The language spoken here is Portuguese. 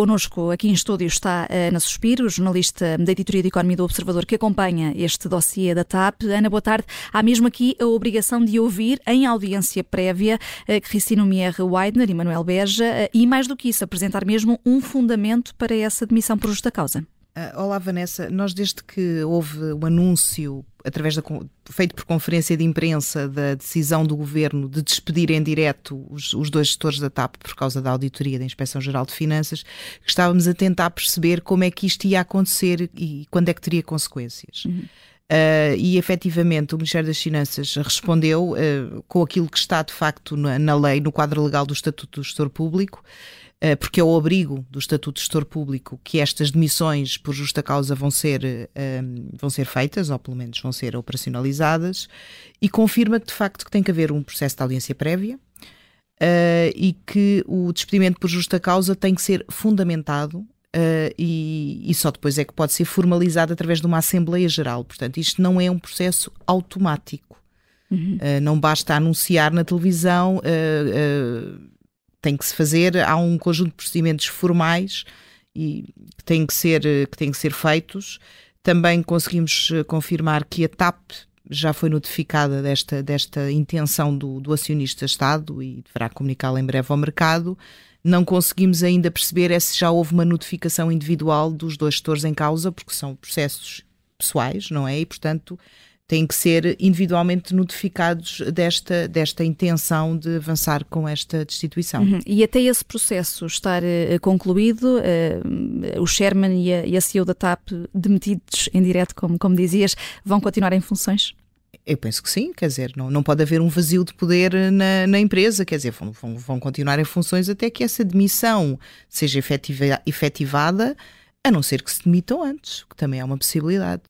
connosco aqui em estúdio está a Ana Suspiro, jornalista da editoria de Economia do Observador, que acompanha este dossiê da TAP. Ana, boa tarde. Há mesmo aqui a obrigação de ouvir em audiência prévia Cristina Mier Weidner e Manuel Beja e, mais do que isso, apresentar mesmo um fundamento para essa demissão por justa causa. Uh, olá, Vanessa. Nós, desde que houve o anúncio, através da, feito por conferência de imprensa, da decisão do governo de despedir em direto os, os dois gestores da TAP por causa da auditoria da Inspeção Geral de Finanças, estávamos a tentar perceber como é que isto ia acontecer e quando é que teria consequências. Uhum. Uh, e efetivamente o Ministério das Finanças respondeu uh, com aquilo que está de facto na, na, lei, no quadro legal do Estatuto do Gestor Público, porque é o abrigo do Estatuto do Gestor Público que estas demissões por justa causa vão ser, vão ser feitas, ou pelo menos vão ser operacionalizadas, e confirma que de facto que tem que haver um processo de audiência prévia. e que o despedimento por justa causa tem que ser fundamentado Uh, e, e, só depois é que pode ser formalizado através de uma Assembleia Geral. Portanto, isto não é um processo automático. Uhum. Uh, não basta anunciar na televisão, uh, tem que se fazer, há um conjunto de procedimentos formais e que têm que ser, que têm que ser feitos. Também conseguimos confirmar que a TAP já foi notificada desta, desta intenção do, do acionista Estado e deverá comunicá-la em breve ao mercado não conseguimos ainda perceber é se já houve uma notificação individual dos dois gestores em causa, porque são processos pessoais, não é? E, portanto, têm que ser individualmente notificados desta, desta intenção de avançar com esta destituição. Uhum. E até esse processo estar uh, concluído, uh, o Sherman e a, e a CEO da TAP, demitidos em direto, como, como dizias, vão continuar em funções? Eu penso que sim, quer dizer, não, não pode haver um vazio de poder na, na empresa, quer dizer, vão, vão, vão continuar em funções até que essa demissão seja efetiva, efetivada, a não ser que se demitam antes, que também é uma possibilidade.